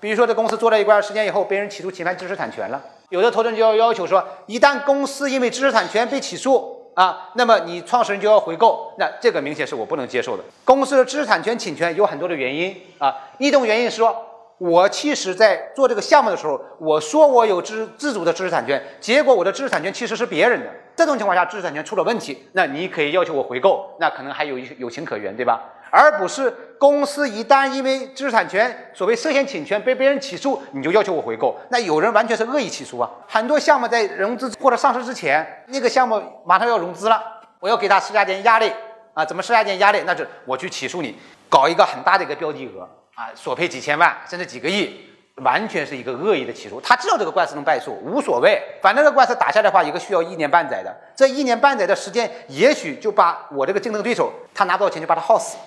比如说这公司做了一段时间以后，被人起诉侵犯知识产权了，有的投资人就要要求说，一旦公司因为知识产权被起诉啊，那么你创始人就要回购，那这个明显是我不能接受的。公司的知识产权侵权有很多的原因啊，一种原因是说。我其实，在做这个项目的时候，我说我有知自主的知识产权，结果我的知识产权其实是别人的。这种情况下，知识产权出了问题，那你可以要求我回购，那可能还有一有情可原，对吧？而不是公司一旦因为知识产权所谓涉嫌侵权被别人起诉，你就要求我回购。那有人完全是恶意起诉啊！很多项目在融资或者上市之前，那个项目马上要融资了，我要给他施加点压力啊？怎么施加点压力？那是我去起诉你，搞一个很大的一个标的额。啊，索赔几千万甚至几个亿，完全是一个恶意的起诉。他知道这个官司能败诉，无所谓，反正这官司打下来的话，一个需要一年半载的，这一年半载的时间，也许就把我这个竞争对手，他拿不到钱就把他耗死。